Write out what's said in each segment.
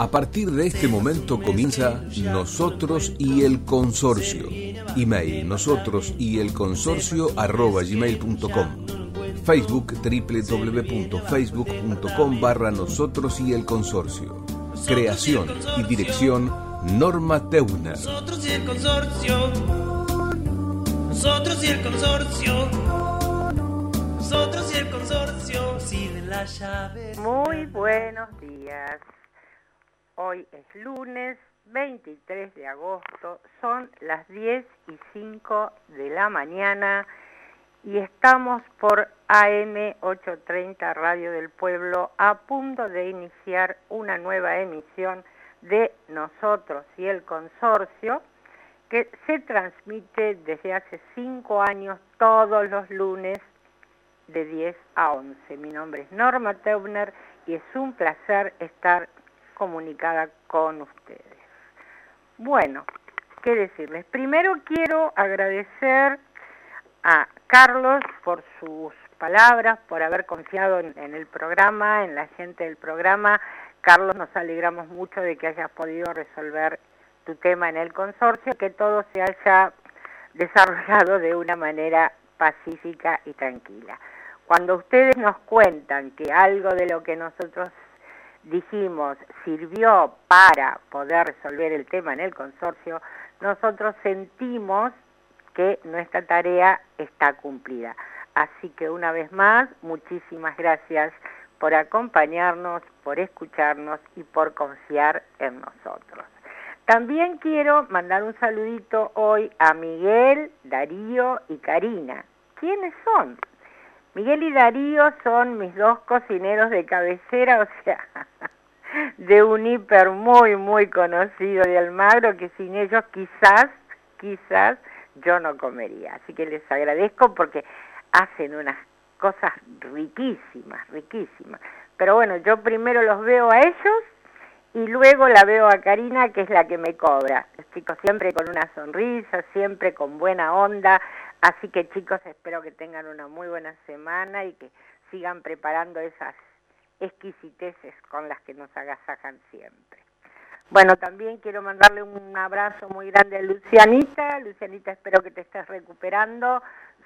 A partir de este momento comienza Nosotros y el Consorcio. Email nosotros y el consorcio arroba gmail.com. Facebook www.facebook.com barra nosotros y el consorcio. Creación y dirección Norma Teuner. Nosotros y el consorcio. Nosotros y el consorcio. Nosotros y el consorcio. Si de la llave. Muy buenos días. Hoy es lunes 23 de agosto, son las 10 y 5 de la mañana y estamos por AM 830 Radio del Pueblo a punto de iniciar una nueva emisión de Nosotros y el Consorcio que se transmite desde hace cinco años todos los lunes de 10 a 11. Mi nombre es Norma Teubner y es un placer estar comunicada con ustedes. Bueno, ¿qué decirles? Primero quiero agradecer a Carlos por sus palabras, por haber confiado en, en, el programa, en la gente del programa. Carlos, nos alegramos mucho de que hayas podido resolver tu tema en el consorcio, que todo se haya desarrollado de una manera pacífica y tranquila. Cuando ustedes nos cuentan que algo de lo que nosotros dijimos sirvió para poder resolver el tema en el consorcio, nosotros sentimos que nuestra tarea está cumplida. Así que una vez más, muchísimas gracias por acompañarnos, por escucharnos y por confiar en nosotros. También quiero mandar un saludito hoy a Miguel, Darío y Karina. ¿Quiénes son? Miguel y Darío son mis dos cocineros de cabecera, o sea, de un hiper muy, muy conocido de Almagro, que sin ellos quizás, quizás yo no comería. Así que les agradezco porque hacen unas cosas riquísimas, riquísimas. Pero bueno, yo primero los veo a ellos y luego la veo a Karina, que es la que me cobra. Los chicos siempre con una sonrisa, siempre con buena onda. Así que chicos, espero que tengan una muy buena semana y que sigan preparando esas exquisiteces con las que nos agasajan siempre. Bueno, también quiero mandarle un abrazo muy grande a Lucianita. Lucianita, espero que te estés recuperando.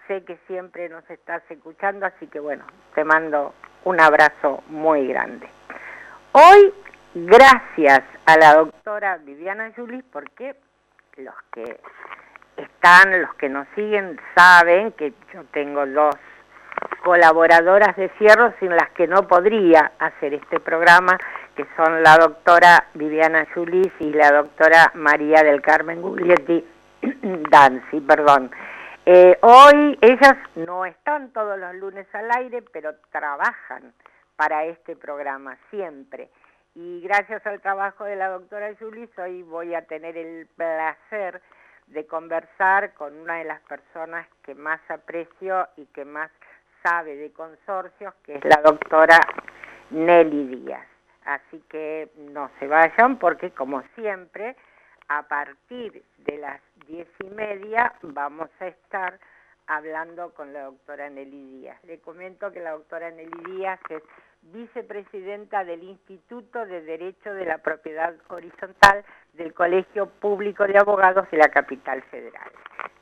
Sé que siempre nos estás escuchando, así que bueno, te mando un abrazo muy grande. Hoy, gracias a la doctora Viviana Julis, porque los que están, los que nos siguen, saben que yo tengo dos colaboradoras de Fierro sin las que no podría hacer este programa, que son la doctora Viviana Julis y la doctora María del Carmen Guglietti Danzi, perdón. Eh, hoy ellas no están todos los lunes al aire, pero trabajan para este programa siempre. Y gracias al trabajo de la doctora Julis, hoy voy a tener el placer de conversar con una de las personas que más aprecio y que más sabe de consorcios, que es la doctora Nelly Díaz. Así que no se vayan porque, como siempre, a partir de las diez y media vamos a estar hablando con la doctora Nelly Díaz. Le comento que la doctora Nelly Díaz es vicepresidenta del Instituto de Derecho de la Propiedad Horizontal del Colegio Público de Abogados de la Capital Federal.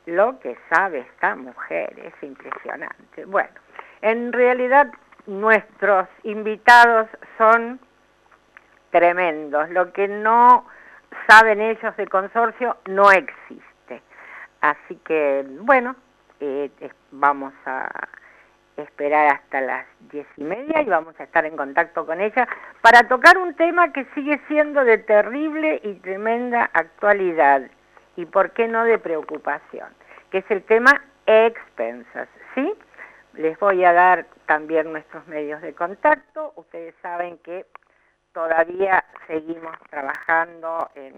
Lo que sabe esta mujer es impresionante. Bueno, en realidad nuestros invitados son tremendos. Lo que no saben ellos del consorcio no existe. Así que, bueno, eh, vamos a esperar hasta las diez y media y vamos a estar en contacto con ella para tocar un tema que sigue siendo de terrible y tremenda actualidad y por qué no de preocupación, que es el tema expensas, ¿sí? Les voy a dar también nuestros medios de contacto. Ustedes saben que todavía seguimos trabajando en,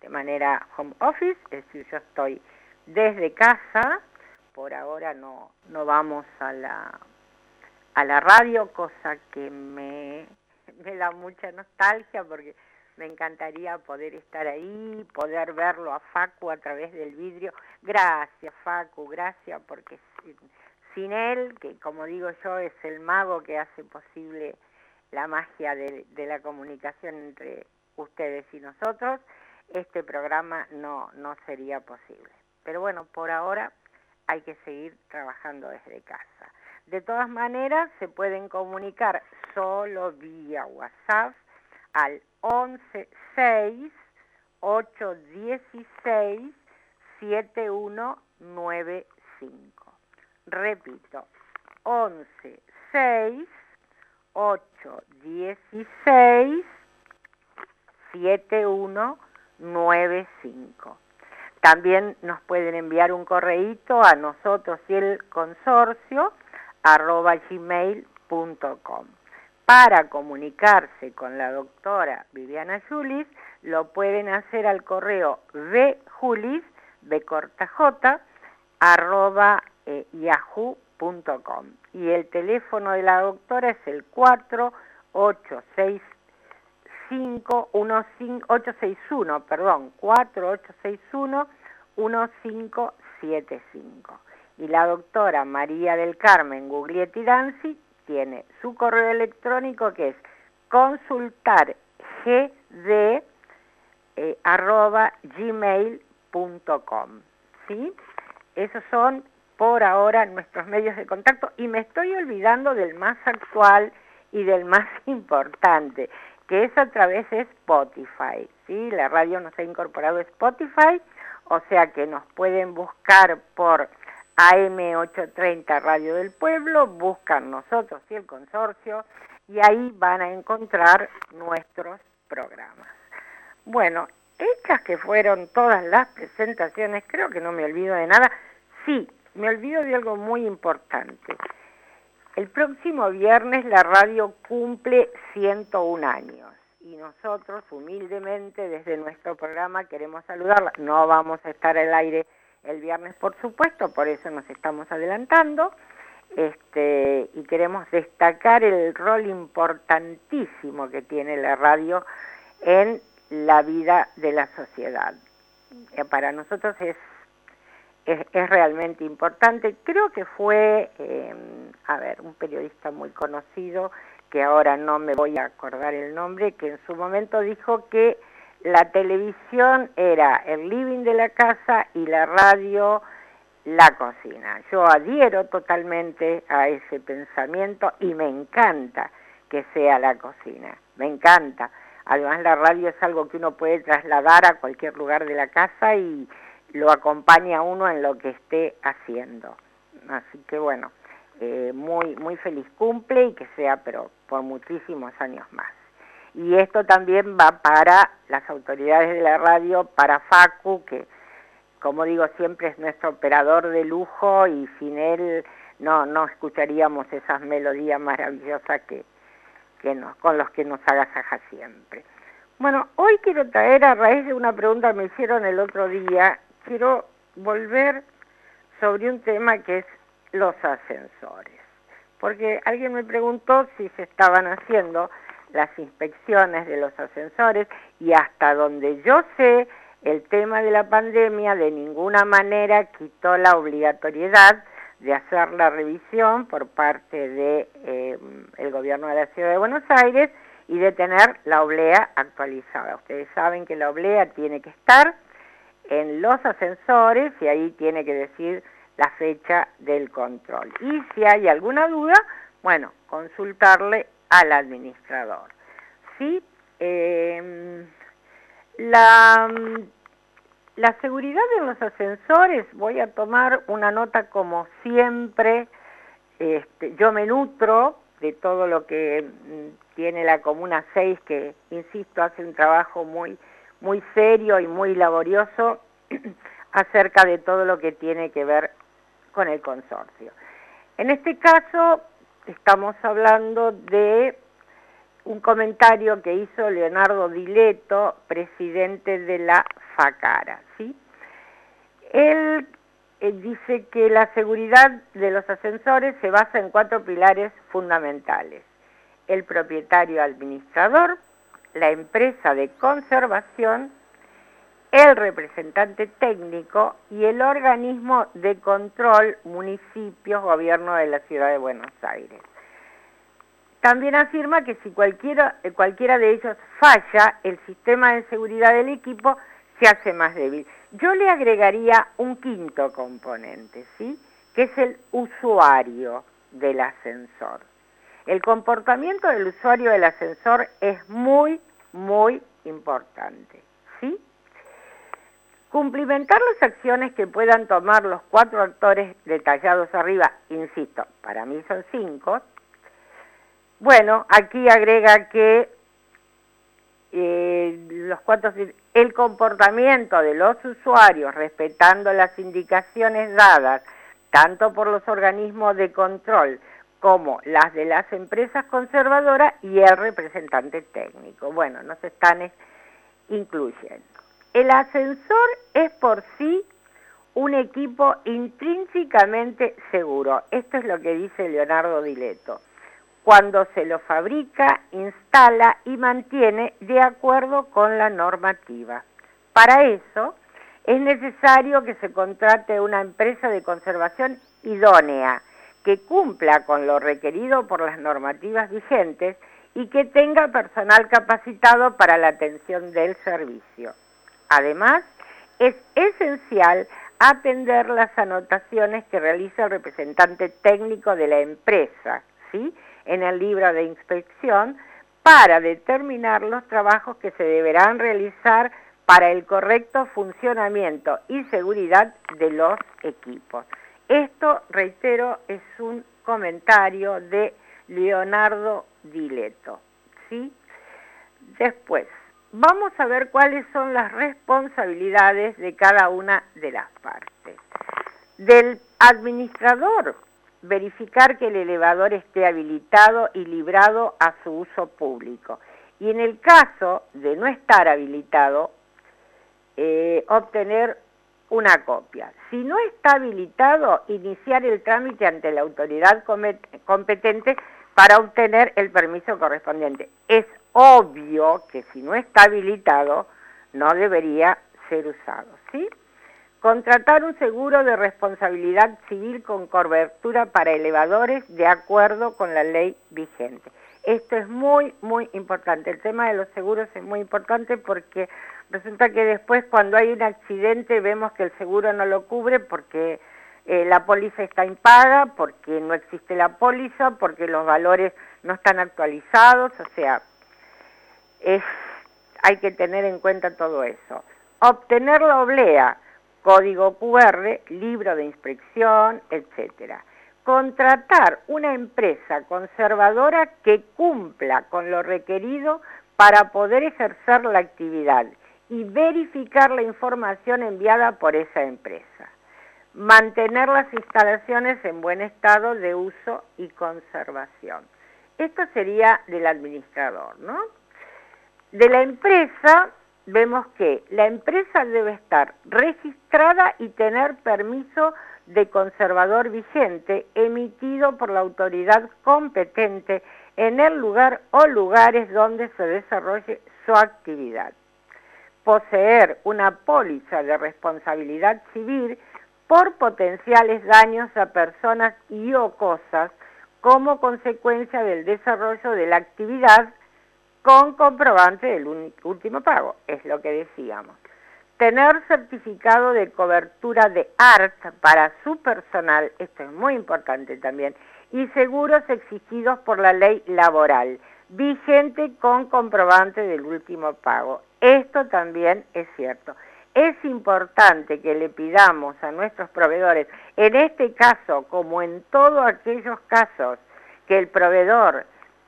de manera home office, es decir, yo estoy desde casa, por ahora no, no vamos a la, a la radio, cosa que me, me da mucha nostalgia porque me encantaría poder estar ahí, poder verlo a Facu a través del vidrio. Gracias Facu, gracias porque sin él, que como digo yo es el mago que hace posible la magia de, de la comunicación entre, ustedes y nosotros, este programa no, no sería posible. Pero bueno, por ahora hay que seguir trabajando desde casa. De todas maneras, se pueden comunicar solo vía WhatsApp al 116 816 7195. Repito, 11 6 8 16 7195. También nos pueden enviar un correíto a nosotros y el consorcio arroba gmail.com. Para comunicarse con la doctora Viviana Julis, lo pueden hacer al correo vjulis, de corta arroba eh, yahoo.com. Y el teléfono de la doctora es el 4865 861, perdón, 4861 1575 y la doctora María del Carmen Guglietti Danzi tiene su correo electrónico que es consultargd eh. ¿Sí? Esos son por ahora nuestros medios de contacto y me estoy olvidando del más actual y del más importante, que es a través de Spotify. ¿sí? La radio nos ha incorporado Spotify, o sea que nos pueden buscar por AM830 Radio del Pueblo, buscan nosotros y el consorcio y ahí van a encontrar nuestros programas. Bueno, hechas que fueron todas las presentaciones, creo que no me olvido de nada. Sí, me olvido de algo muy importante. El próximo viernes la radio cumple 101 años y nosotros humildemente desde nuestro programa queremos saludarla. No vamos a estar al aire el viernes, por supuesto, por eso nos estamos adelantando. Este, y queremos destacar el rol importantísimo que tiene la radio en la vida de la sociedad. Eh, para nosotros es, es, realmente importante. Creo que fue, eh, a ver, un periodista muy conocido, que ahora no me voy a acordar el nombre, que en su momento dijo que la televisión era el living de la casa y la radio la cocina. Yo adhiero totalmente a ese pensamiento y me encanta que sea la cocina, me encanta. Además la radio es algo que uno puede trasladar a cualquier lugar de la casa y lo acompaña a uno en lo que esté haciendo. Así que bueno, eh, muy, muy feliz cumple y que sea, pero por muchísimos años más. Y esto también va para las autoridades de la radio, para Facu, que como digo siempre es nuestro operador de lujo y sin él no, no escucharíamos esas melodías maravillosas que, que nos, con los que nos agasaja siempre. Bueno, hoy quiero traer a raíz de una pregunta que me hicieron el otro día, quiero volver sobre un tema que es los ascensores. Porque alguien me preguntó si se estaban haciendo las inspecciones de los ascensores y hasta donde yo sé, el tema de la pandemia de ninguna manera quitó la obligatoriedad de hacer la revisión por parte de, eh, gobierno de la Ciudad de Buenos Aires y de tener la oblea actualizada. Ustedes saben que la oblea tiene que estar en los ascensores y ahí tiene que decir la fecha del control. Y si hay alguna duda, bueno, consultarle al administrador. ¿Sí? Em, la, la seguridad de los ascensores, voy a tomar una nota como siempre, este, yo me nutro de todo lo que mm, tiene la Comuna 6, que, insisto, hace un trabajo muy, muy serio y muy laborioso acerca de todo lo que tiene que ver con el consorcio. En este caso, estamos hablando de un comentario que hizo Leonardo Dileto, presidente de la FACARA. ¿sí? Él, eh, dice que la seguridad de los ascensores se basa en cuatro pilares fundamentales. El propietario administrador, la empresa de conservación, el representante técnico y el organismo de control municipios, gobierno de la ciudad de Buenos Aires. también afirma que si cualquiera, eh, cualquiera de ellos falla, el sistema de seguridad del equipo se hace más débil. Yo le agregaría un quinto componente, ¿sí? Que es el usuario del ascensor. El comportamiento del usuario del ascensor es muy, muy importante, ¿sí? Cumplimentar las acciones que puedan tomar los cuatro actores detallados arriba, insisto, para mí son cinco. Bueno, aquí agrega que eh, los cuatro, el comportamiento de los usuarios respetando las indicaciones dadas tanto por los organismos de control como las de las empresas conservadoras y el representante técnico. Bueno, nos están incluyendo. El ascensor es por sí un equipo intrínsecamente seguro. Esto es lo que dice Leonardo Dileto. Cuando se lo fabrica, instala y mantiene de acuerdo con la normativa. Para eso es necesario que se contrate una empresa de conservación idónea, que cumpla con lo requerido por las normativas vigentes y que tenga personal capacitado para la atención del servicio. Además, es esencial atender las anotaciones que realiza el representante técnico de la empresa, ¿sí? En el libro de inspección para determinar los trabajos que se deberán realizar para el correcto funcionamiento y seguridad de los equipos. Esto, reitero, es un comentario de Leonardo Dileto. ¿sí? Después, vamos a ver cuáles son las responsabilidades de cada una de las partes. Del administrador, verificar que el elevador esté habilitado y librado a su uso público. Y en el caso de no estar habilitado, eh, obtener una copia. Si no está habilitado, iniciar el trámite ante la autoridad competente para obtener el permiso correspondiente. Es obvio que si no está habilitado, no debería ser usado, ¿sí? Contratar un seguro de responsabilidad civil con cobertura para elevadores de acuerdo con la ley vigente. Esto es muy, muy importante. El tema de los seguros es muy importante porque resulta que después cuando hay un accidente vemos que el seguro no lo cubre porque eh, la póliza está impaga, porque no existe la póliza, porque los valores no están actualizados, o sea, es, hay que tener en cuenta todo eso. Obtener la oblea, código QR, libro de inspección, etcétera. Contratar una empresa conservadora que cumpla con lo requerido para poder ejercer la actividad y verificar la información enviada por esa empresa. Mantener las instalaciones en buen estado de uso y conservación. Esto sería del administrador, ¿no? De la empresa vemos que la empresa debe estar registrada y tener permiso de conservador vigente emitido por la autoridad competente en el lugar o lugares donde se desarrolle su actividad poseer una póliza de responsabilidad civil por potenciales daños a personas y o cosas como consecuencia del desarrollo de la actividad con comprobante del último pago, es lo que decíamos. Tener certificado de cobertura de ART para su personal, esto es muy importante también, y seguros exigidos por la ley laboral, vigente con comprobante del último pago. Esto también es cierto. Es importante que le pidamos a nuestros proveedores, en este caso como en todos aquellos casos, que el proveedor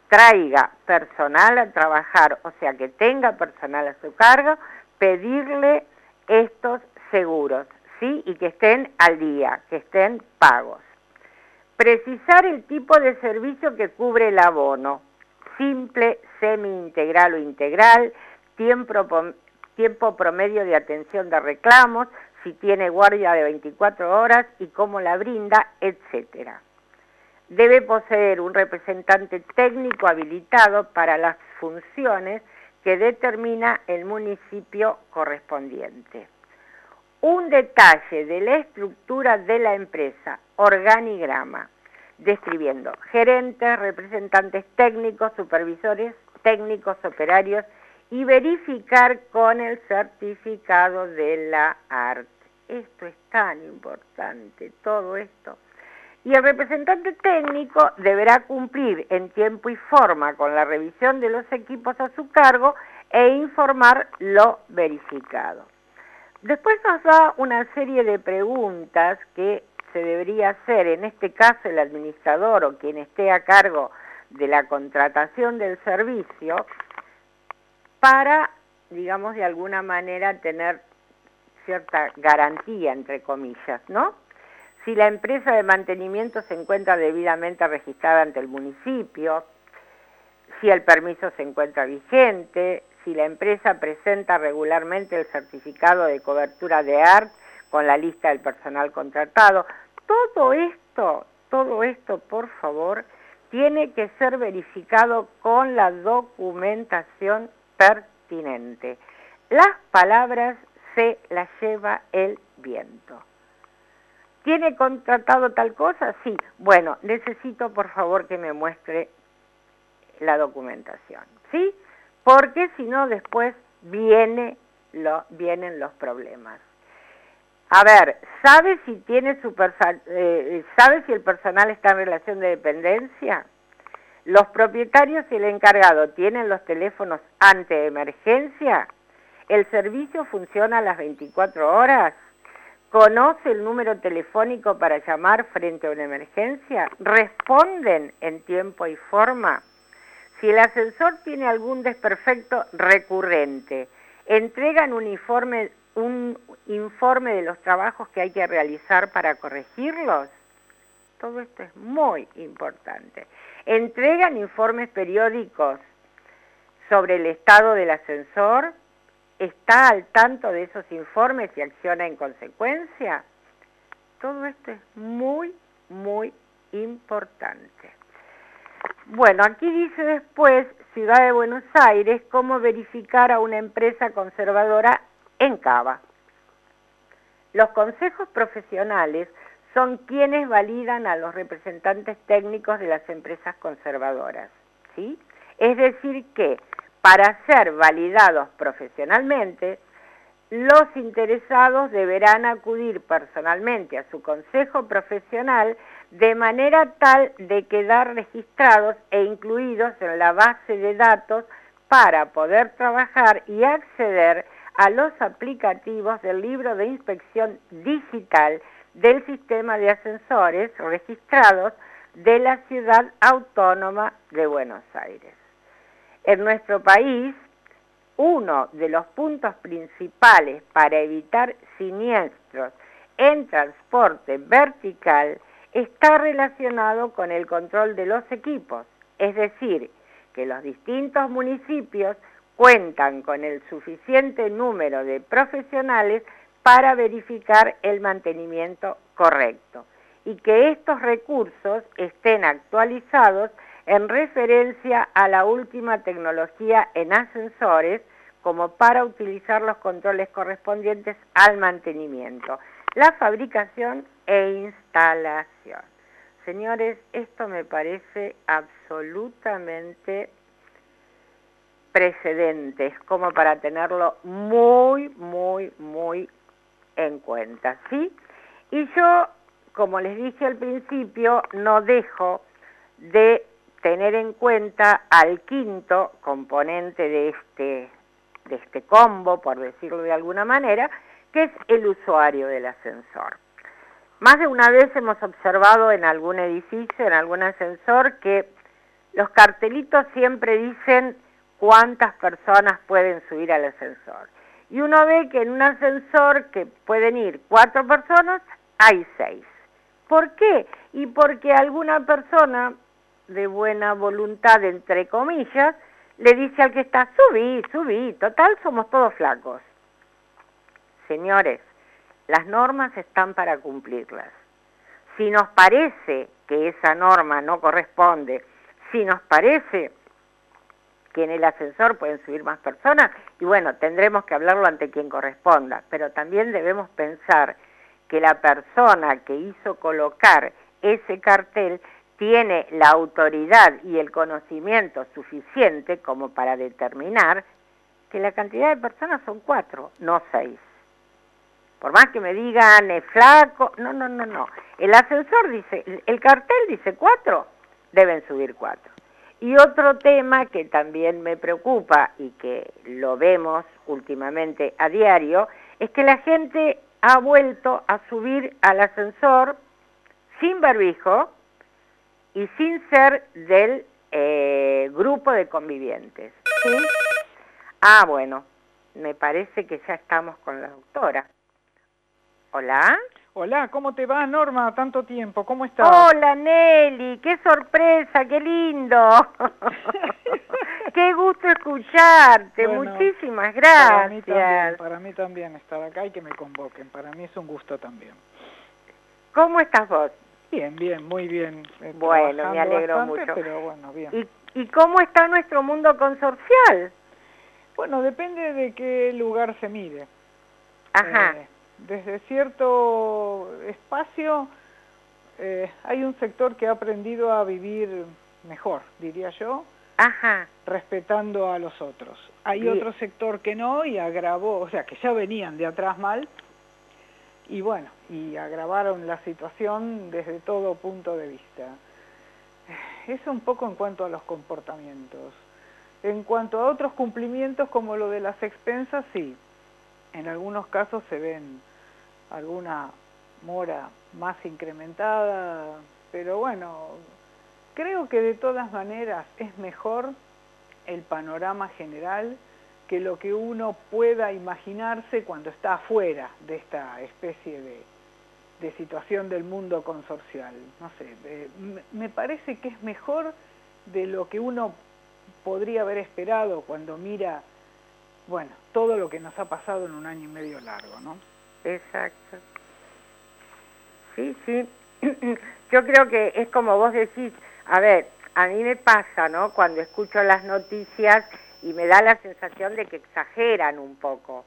traiga personal a trabajar, o sea, que tenga personal a su cargo, pedirle estos seguros, ¿sí? Y que estén al día, que estén pagos. Precisar el tipo de servicio que cubre el abono, simple, semi-integral o integral, tiempo, promedio de atención de reclamos, si tiene guardia de 24 horas y cómo la brinda, etcétera. Debe poseer un representante técnico habilitado para las funciones que determina el municipio correspondiente. Un detalle de la estructura de la empresa, organigrama. describiendo gerentes, representantes técnicos, supervisores técnicos, operarios y verificar con el certificado de la ART. Esto es tan importante, todo esto. Y el representante técnico deberá cumplir en tiempo y forma con la revisión de los equipos a su cargo e informar lo verificado. Después nos da una serie de preguntas que se debería hacer, en este caso el administrador o quien esté a cargo de la contratación del servicio, para, digamos, de alguna manera tener cierta garantía, entre comillas, ¿no? Si la empresa de mantenimiento se encuentra debidamente registrada ante el municipio, si el permiso se encuentra vigente, si la empresa presenta regularmente el certificado de cobertura de ART con la lista del personal contratado. Todo esto, todo esto, por favor, tiene que ser verificado con la documentación pertinente. Las palabras se las lleva el viento. ¿Tiene contratado tal cosa? Sí. Bueno, necesito por favor que me muestre la documentación. ¿Sí? Porque si no después viene lo, vienen los problemas. A ver, ¿sabe si tiene su eh, sabe si el personal está en relación de dependencia? Los propietarios y el encargado tienen los teléfonos ante emergencia. El servicio funciona a las 24 horas. ¿Conoce el número telefónico para llamar frente a una emergencia? ¿Responden en tiempo y forma? Si el ascensor tiene algún desperfecto recurrente, entregan un informe un informe de los trabajos que hay que realizar para corregirlos. Todo esto es muy importante. Entregan informes periódicos sobre el estado del ascensor. ¿Está al tanto de esos informes y acciona en consecuencia? Todo esto es muy, muy importante. Bueno, aquí dice después Ciudad de Buenos Aires cómo verificar a una empresa conservadora en Cava. Los consejos profesionales son quienes validan a los representantes técnicos de las empresas conservadoras, ¿sí? Es decir que para ser validados profesionalmente, los interesados deberán acudir personalmente a su consejo profesional de manera tal de quedar registrados e incluidos en la base de datos para poder trabajar y acceder a los aplicativos del libro de inspección digital del sistema de ascensores registrados de la ciudad autónoma de Buenos Aires. En nuestro país, uno de los puntos principales para evitar siniestros en transporte vertical está relacionado con el control de los equipos, es decir, que los distintos municipios cuentan con el suficiente número de profesionales para verificar el mantenimiento correcto y que estos recursos estén actualizados en referencia a la última tecnología en ascensores como para utilizar los controles correspondientes al mantenimiento, la fabricación e instalación. Señores, esto me parece absolutamente precedentes como para tenerlo muy, muy, muy en cuenta, ¿sí? Y yo, como les dije al principio, no dejo de tener en cuenta al quinto componente de este, de este combo, por decirlo de alguna manera, que es el usuario del ascensor. Más de una vez hemos observado en algún edificio, en algún ascensor, que los cartelitos siempre dicen cuántas personas pueden subir al ascensor. Y uno ve que en un ascensor que pueden ir cuatro personas, hay seis. ¿Por qué? Y porque alguna persona de buena voluntad, entre comillas, le dice al que está, subí, subí, total somos todos flacos. Señores, las normas están para cumplirlas. Si nos parece que esa norma no corresponde, si nos parece que en el ascensor pueden subir más personas y bueno, tendremos que hablarlo ante quien corresponda, pero también debemos pensar que la persona que hizo colocar ese cartel tiene la autoridad y el conocimiento suficiente como para determinar que la cantidad de personas son cuatro, no seis. Por más que me digan es flaco, no, no, no, no. El ascensor dice, el cartel dice cuatro, deben subir cuatro. Y otro tema que también me preocupa y que lo vemos últimamente a diario, es que la gente ha vuelto a subir al ascensor sin barbijo y sin ser del eh, grupo de convivientes. ¿sí? Ah, bueno, me parece que ya estamos con la doctora. Hola. Hola, ¿cómo te va Norma? Tanto tiempo, ¿cómo estás? Hola Nelly, qué sorpresa, qué lindo. qué gusto escucharte, Bueno, muchísimas Para mí, también, gracias. para mí también estar acá y que me convoquen, para mí es un gusto también. ¿Cómo estás vos? Bien, bien, muy bien. eh, Bueno, me alegro bastante, mucho. Pero bueno, bien. ¿Y, ¿Y cómo está nuestro mundo consorcial? Bueno, depende de qué lugar se mire. Ajá, Eh, desde cierto espacio eh, hay un sector que ha aprendido a vivir mejor, diría yo, ajá, respetando a los otros. Hay otro sector que no y agravó, o sea, que ya venían de atrás mal y bueno, y agravaron la situación desde todo punto de vista. Eso un poco en cuanto a los comportamientos. En cuanto a otros cumplimientos como lo de las expensas, sí. En algunos casos se ven alguna mora más incrementada, pero bueno, creo que de todas maneras es mejor el panorama general que lo que uno pueda imaginarse cuando está afuera de esta especie de, de situación del mundo consorcial. No sé, me parece que es mejor de lo que uno podría haber esperado cuando mira, bueno, todo lo que nos ha pasado en un año y medio largo, ¿no? exacto. Sí, sí. Yo creo que es como vos decís, a ver, a mí me pasa, ¿no? Cuando escucho las noticias y me da la sensación de que exageran un poco,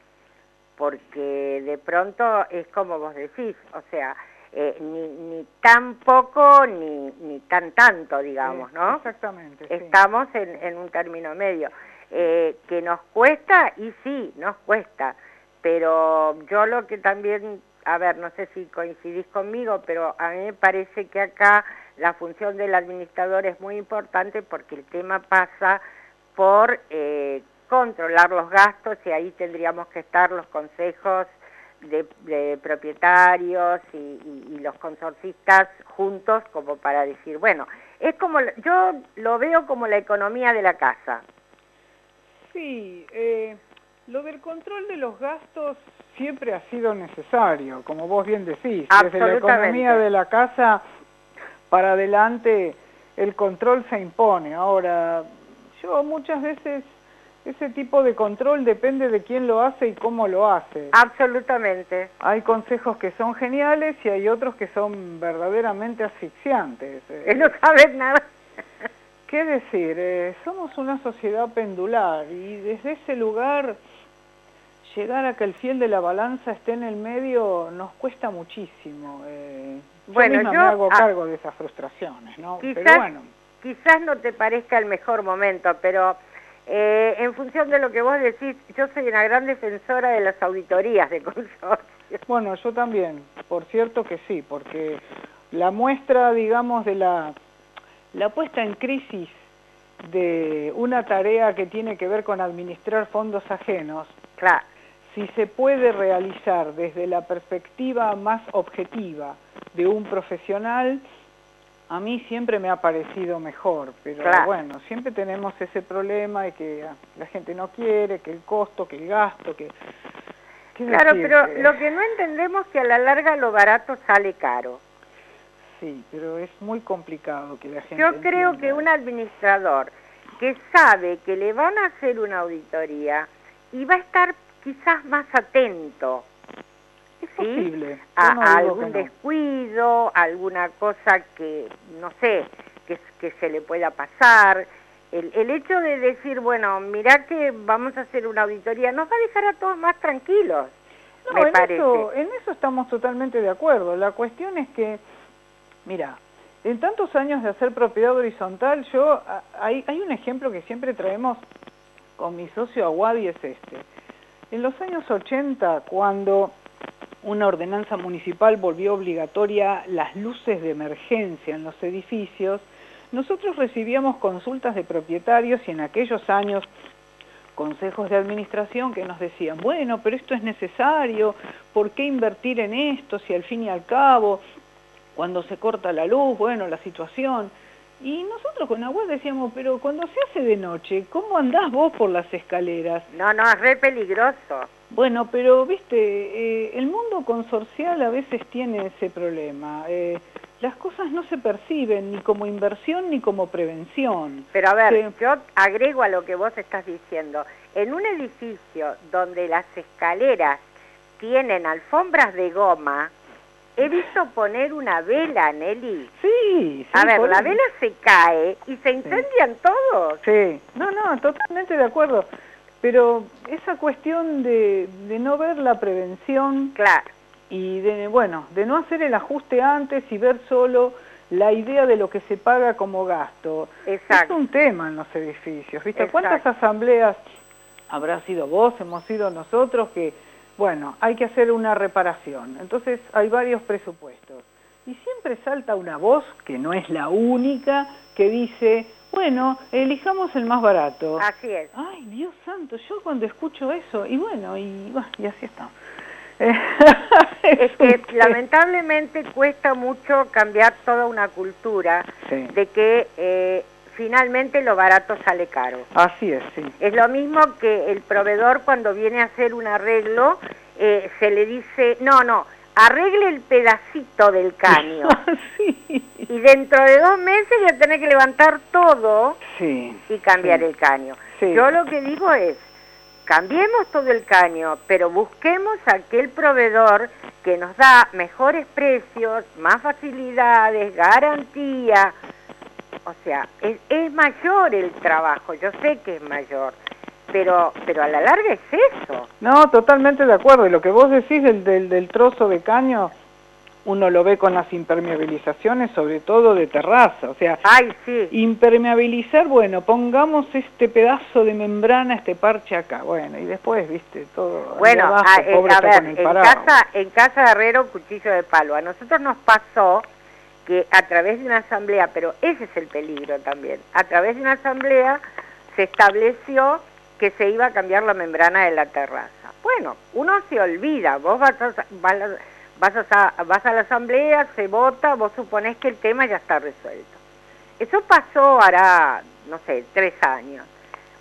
porque de pronto es como vos decís, o sea, eh, ni, ni tan poco ni, ni tan tanto, digamos, ¿no? Exactamente. sí. Estamos en, en un término medio. Eh, que nos cuesta, y sí, nos cuesta, pero yo lo que también, a ver, no sé si coincidís conmigo, pero a mí me parece que acá la función del administrador es muy importante porque el tema pasa por eh, controlar los gastos y ahí tendríamos que estar los consejos de, de propietarios y, y- y los consorcistas juntos como para decir, bueno, es como, yo lo veo como la economía de la casa. Sí, eh, lo del control de los gastos siempre ha sido necesario, como vos bien decís. Desde la economía de la casa para adelante el control se impone. Ahora, yo muchas veces ese tipo de control depende de quién lo hace y cómo lo hace. Absolutamente. Hay consejos que son geniales y hay otros que son verdaderamente asfixiantes. Eh, no saber nada. ¿Qué decir? Eh, somos una sociedad pendular y desde ese lugar llegar a que el fiel de la balanza esté en el medio nos cuesta muchísimo. Eh, Bueno, yo misma yo, me hago ah, cargo de esas frustraciones, ¿no? Quizás, Pero bueno, quizás no te parezca el mejor momento, pero eh, en función de lo que vos decís, yo soy una gran defensora de las auditorías de consorcios. bueno, yo también, por cierto que sí, porque la muestra, digamos, de la, la puesta en crisis de una tarea que tiene que ver con administrar fondos ajenos, Claro. si se puede realizar desde la perspectiva más objetiva de un profesional, a mí siempre me ha parecido mejor, pero Claro. bueno, siempre tenemos ese problema de que la gente no quiere, que el costo, que el gasto, que... ¿qué Claro, decir? pero Eh, lo que no entendemos es que a la larga lo barato sale caro. Sí, pero es muy complicado que la gente Yo creo entienda. que un administrador que sabe que le van a hacer una auditoría y va a estar quizás más atento Es ¿sí? posible. a, no algún no. descuido, alguna cosa que, no sé, que, que se le pueda pasar. El, el hecho de decir, bueno, mirá que vamos a hacer una auditoría, nos va a dejar a todos más tranquilos, No, me en parece. Eso, en eso estamos totalmente de acuerdo. La cuestión es que, mira, en tantos años de hacer propiedad horizontal, yo hay, hay un ejemplo que siempre traemos con mi socio Aguad y es este. En los años 80, cuando una ordenanza municipal volvió obligatoria las luces de emergencia en los edificios, nosotros recibíamos consultas de propietarios y en aquellos años consejos de administración que nos decían, bueno, pero esto es necesario, ¿por qué invertir en esto si al fin y al cabo, cuando se corta la luz, bueno, la situación... Y nosotros con Agua decíamos, pero cuando se hace de noche, ¿cómo andás vos por las escaleras? No, no, es re peligroso. Bueno, pero viste, eh, el mundo consorcial a veces tiene ese problema. Eh, las cosas no se perciben ni como inversión ni como prevención. Pero a ver, yo agrego a lo que vos estás diciendo. En un edificio donde las escaleras tienen alfombras de goma, He visto poner una vela, Nelly. Sí, sí. A ver, la vela se cae y se incendian todos. Sí, no, no, totalmente de acuerdo. Pero esa cuestión de, de no ver la prevención. Claro. Y de, bueno, de no hacer el ajuste antes y ver solo la idea de lo que se paga como gasto. Exacto. Es un tema en los edificios, ¿viste? ¿Cuántas asambleas habrá sido vos, hemos sido nosotros que bueno, hay que hacer una reparación. Entonces hay varios presupuestos. Y siempre salta una voz, que no es la única, que dice, bueno, elijamos el más barato. Así es. Ay, Dios santo, yo cuando escucho eso, y bueno, y, y así está. es que lamentablemente cuesta mucho cambiar toda una cultura de que eh, finalmente lo barato sale caro. Así es, sí. Es lo mismo que el proveedor cuando viene a hacer un arreglo, eh, se le dice, no, no, arregle el pedacito del caño. sí. Y dentro de dos meses ya tenés que levantar todo sí, y cambiar el caño. Yo lo que digo es, cambiemos todo el caño, pero busquemos aquel proveedor que nos da mejores precios, más facilidades, garantía, o sea, es, es mayor el trabajo, yo sé que es mayor, pero, pero a la larga es eso. No, totalmente de acuerdo. Y lo que vos decís del, del, del trozo de caño, uno lo ve con las impermeabilizaciones, sobre todo de terraza. O sea, Ay, sí. impermeabilizar, bueno, pongamos este pedazo de membrana, este parche acá. Bueno, y después, viste, todo. Bueno, abajo, a, eh, a ver, en casa, en casa de Herrero, cuchillo de palo. A nosotros nos pasó que a través de una asamblea, pero ese es el peligro también, a través de una asamblea se estableció que se iba a cambiar la membrana de la terraza. Bueno, uno se olvida, vos vas a, vas a, vas a la asamblea, se vota, vos suponés que el tema ya está resuelto. Eso pasó hará, no sé, tres años.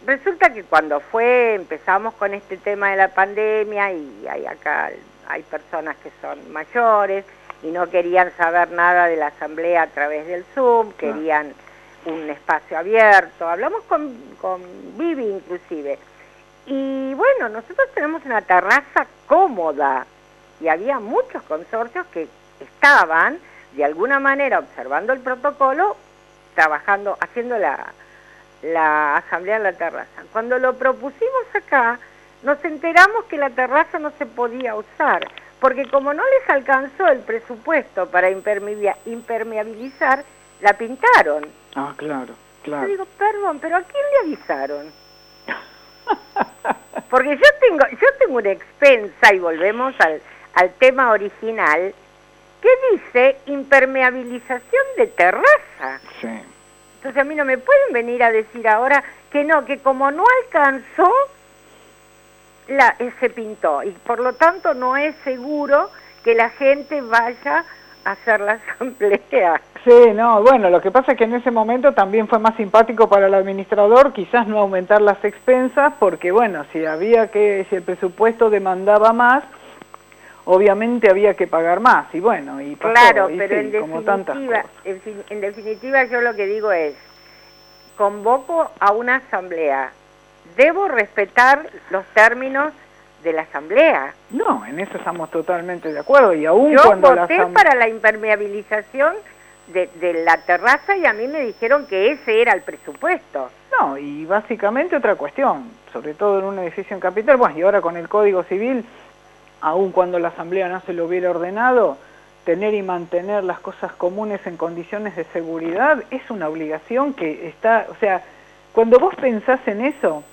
Resulta que cuando fue, empezamos con este tema de la pandemia y hay acá, hay personas que son mayores, y no querían saber nada de la asamblea a través del Zoom, querían un espacio abierto, hablamos con, con Vivi inclusive. Y bueno, nosotros tenemos una terraza cómoda y había muchos consorcios que estaban de alguna manera observando el protocolo, trabajando, haciendo la, la asamblea en la terraza. Cuando lo propusimos acá, nos enteramos que la terraza no se podía usar porque como no les alcanzó el presupuesto para impermeabilizar, la pintaron. Ah, claro, claro. Yo digo, perdón, pero ¿a quién le avisaron? Porque yo tengo, yo tengo una expensa, y volvemos al, al tema original, que dice impermeabilización de terraza. Sí. Entonces a mí no me pueden venir a decir ahora que no, que como no alcanzó, la, eh, se pintó y por lo tanto no es seguro que la gente vaya hacer la asamblea. Sí, no, bueno, lo que pasa es que en ese momento también fue más simpático para el administrador quizás no aumentar las expensas porque bueno, si había que, si el presupuesto demandaba más, obviamente había que pagar más y bueno, y Claro, pero en, definitiva, en definitiva yo lo que digo es, convoco a una asamblea debo respetar los términos de la asamblea. No, en eso estamos totalmente de acuerdo y aún Yo cuando voté para la impermeabilización de, de, la terraza y a mí me dijeron que ese era el presupuesto. No, y básicamente otra cuestión, sobre todo en un edificio en capital, bueno, y ahora con el Código Civil, aún cuando la asamblea no se lo hubiera ordenado, tener y mantener las cosas comunes en condiciones de seguridad es una obligación que está, o sea, cuando vos pensás en eso,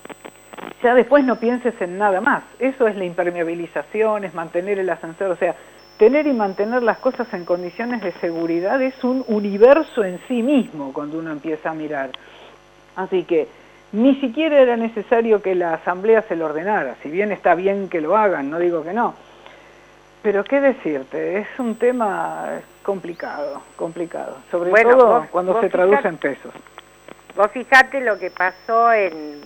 ya después no pienses en nada más. Eso es la impermeabilización, es mantener el ascensor, o sea, tener y mantener las cosas en condiciones de seguridad es un universo en sí mismo cuando uno empieza a mirar. Así que ni siquiera era necesario que la asamblea se lo ordenara, si bien está bien que lo hagan, no digo que no. Pero qué decirte, es un tema complicado, complicado, sobre todo cuando se traduce en pesos. Vos fijate lo que pasó en,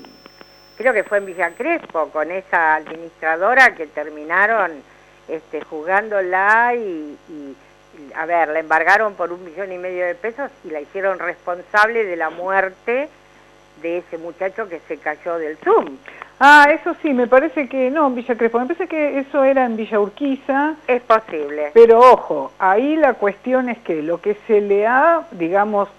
creo que fue en Villa Crespo, con esa administradora que terminaron este, juzgándola y, y, a ver, la embargaron por un millón y medio de pesos y la hicieron responsable de la muerte de ese muchacho que se cayó del Zoom. Ah, eso sí, me parece que no en Villa Crespo, me parece que eso era en Villa Urquiza. Es posible. Pero ojo, ahí la cuestión es que lo que se le ha, digamos,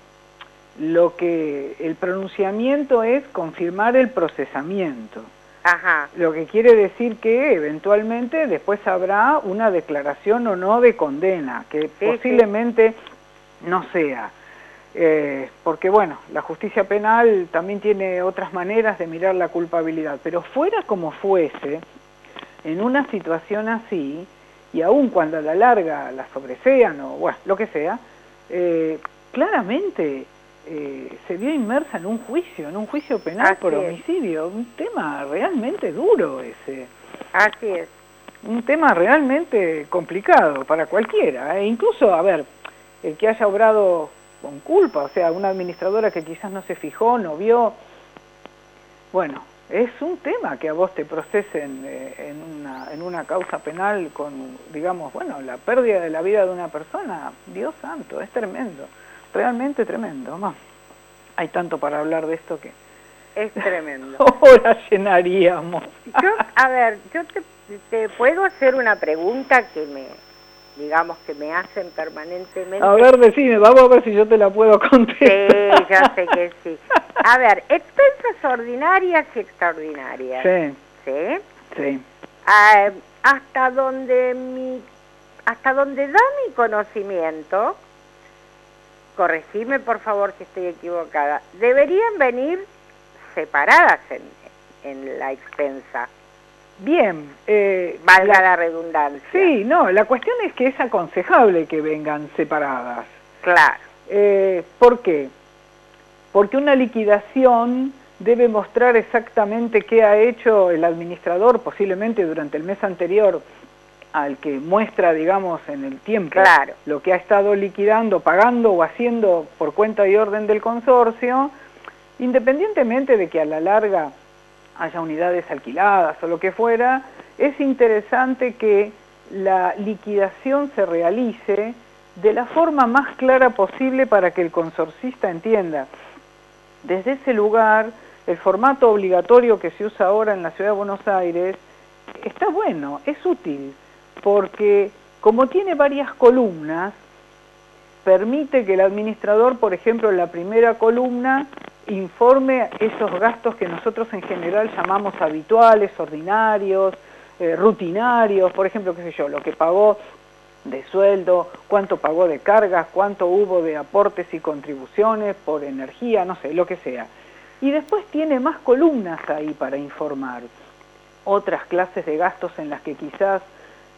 lo que el pronunciamiento es confirmar el procesamiento. Ajá. Lo que quiere decir que eventualmente después habrá una declaración o no de condena, que posiblemente no sea. Eh, porque bueno, la justicia penal también tiene otras maneras de mirar la culpabilidad, pero fuera como fuese, en una situación así, y aun cuando a la larga la sobresean o bueno, lo que sea, eh, claramente eh, se vio inmersa en un juicio, en un juicio penal por homicidio, un tema realmente duro ese. Así es. Un tema realmente complicado para cualquiera, e incluso, a ver, el que haya obrado con culpa, o sea, una administradora que quizás no se fijó, no vio, bueno, es un tema que a vos te procesen eh, en, una, en una causa penal con, digamos, bueno, la pérdida de la vida de una persona, Dios santo, es tremendo realmente tremendo. ¿no? Hay tanto para hablar de esto que... Es tremendo. Ahora llenaríamos. Yo, a ver, yo te, puedo hacer una pregunta que me, digamos, que me hacen permanentemente. A ver, decime, vamos a ver si yo te la puedo contestar. Sí, ya sé que sí. A ver, expensas ordinarias y extraordinarias. Sí. ¿Sí? Sí. Ah, hasta donde mi, hasta donde da mi conocimiento, corregime por favor si estoy equivocada, deberían venir separadas en, en la expensa. Bien, eh, valga la, redundancia. Sí, no, la cuestión es que es aconsejable que vengan separadas. Claro. Eh, ¿Por qué? Porque una liquidación debe mostrar exactamente qué ha hecho el administrador, posiblemente durante el mes anterior, al que muestra, digamos, en el tiempo lo que ha estado liquidando, pagando o haciendo por cuenta y orden del consorcio, independientemente de que a la larga haya unidades alquiladas o lo que fuera, es interesante que la liquidación se realice de la forma más clara posible para que el consorcista entienda. Desde ese lugar, el formato obligatorio que se usa ahora en la Ciudad de Buenos Aires está bueno, es útil, porque como tiene varias columnas, permite que el administrador, por ejemplo, en la primera columna, informe esos gastos que nosotros en general llamamos habituales, ordinarios, eh, rutinarios, por ejemplo, qué sé yo, lo que pagó de sueldo, cuánto pagó de cargas, cuánto hubo de aportes y contribuciones por energía, no sé, lo que sea. Y después tiene más columnas ahí para informar. Otras clases de gastos en las que quizás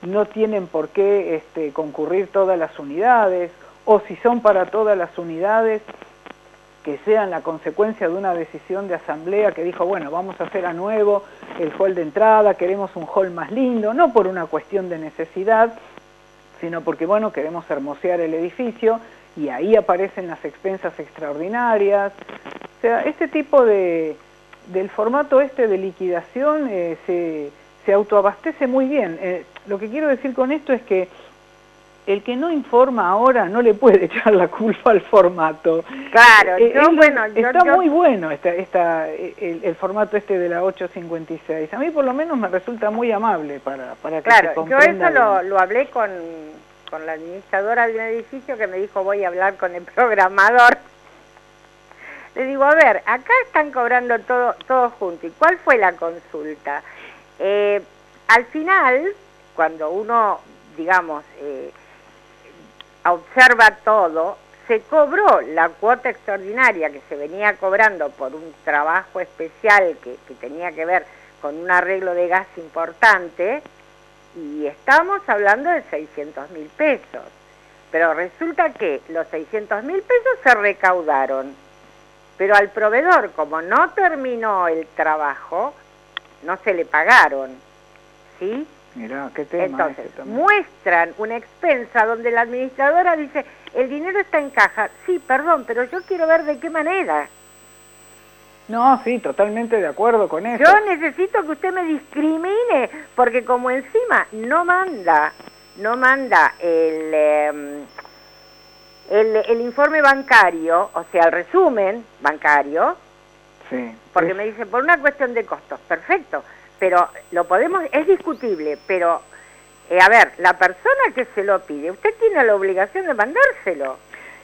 no tienen por qué este, concurrir todas las unidades, o si son para todas las unidades, que sean la consecuencia de una decisión de asamblea que dijo, bueno, vamos a hacer a nuevo el hall de entrada, queremos un hall más lindo, no por una cuestión de necesidad, sino porque, bueno, queremos hermosear el edificio, y ahí aparecen las expensas extraordinarias. O sea, este tipo de, del formato este de liquidación eh, se se autoabastece muy bien. Eh, lo que quiero decir con esto es que el que no informa ahora no le puede echar la culpa al formato. Claro, eh, bueno, está muy bueno esta, esta, el, formato este de la 856. A mí por lo menos me resulta muy amable para, para que claro, yo eso lo, lo, hablé con, con la administradora de un edificio que me dijo voy a hablar con el programador. Le digo, a ver, acá están cobrando todo, todo junto. ¿Y cuál fue la consulta? Eh, al final, cuando uno, digamos, eh, observa todo, se cobró la cuota extraordinaria que se venía cobrando por un trabajo especial que, que tenía que ver con un arreglo de gas importante y estamos hablando de 600 mil pesos. Pero resulta que los 600 mil pesos se recaudaron, pero al proveedor, como no terminó el trabajo, no se le pagaron. ¿Sí? Mirá, qué tema Entonces, también. muestran una expensa donde la administradora dice, el dinero está en caja. Sí, perdón, pero yo quiero ver de qué manera. No, sí, totalmente de acuerdo con eso. Yo necesito que usted me discrimine, porque como encima no manda, no manda el, eh, el, el informe bancario, o sea, el resumen bancario, Sí. porque es- me dice, por una cuestión de costos, perfecto, pero lo podemos, es discutible, pero, eh, a ver, la persona que se lo pide, usted tiene la obligación de mandárselo.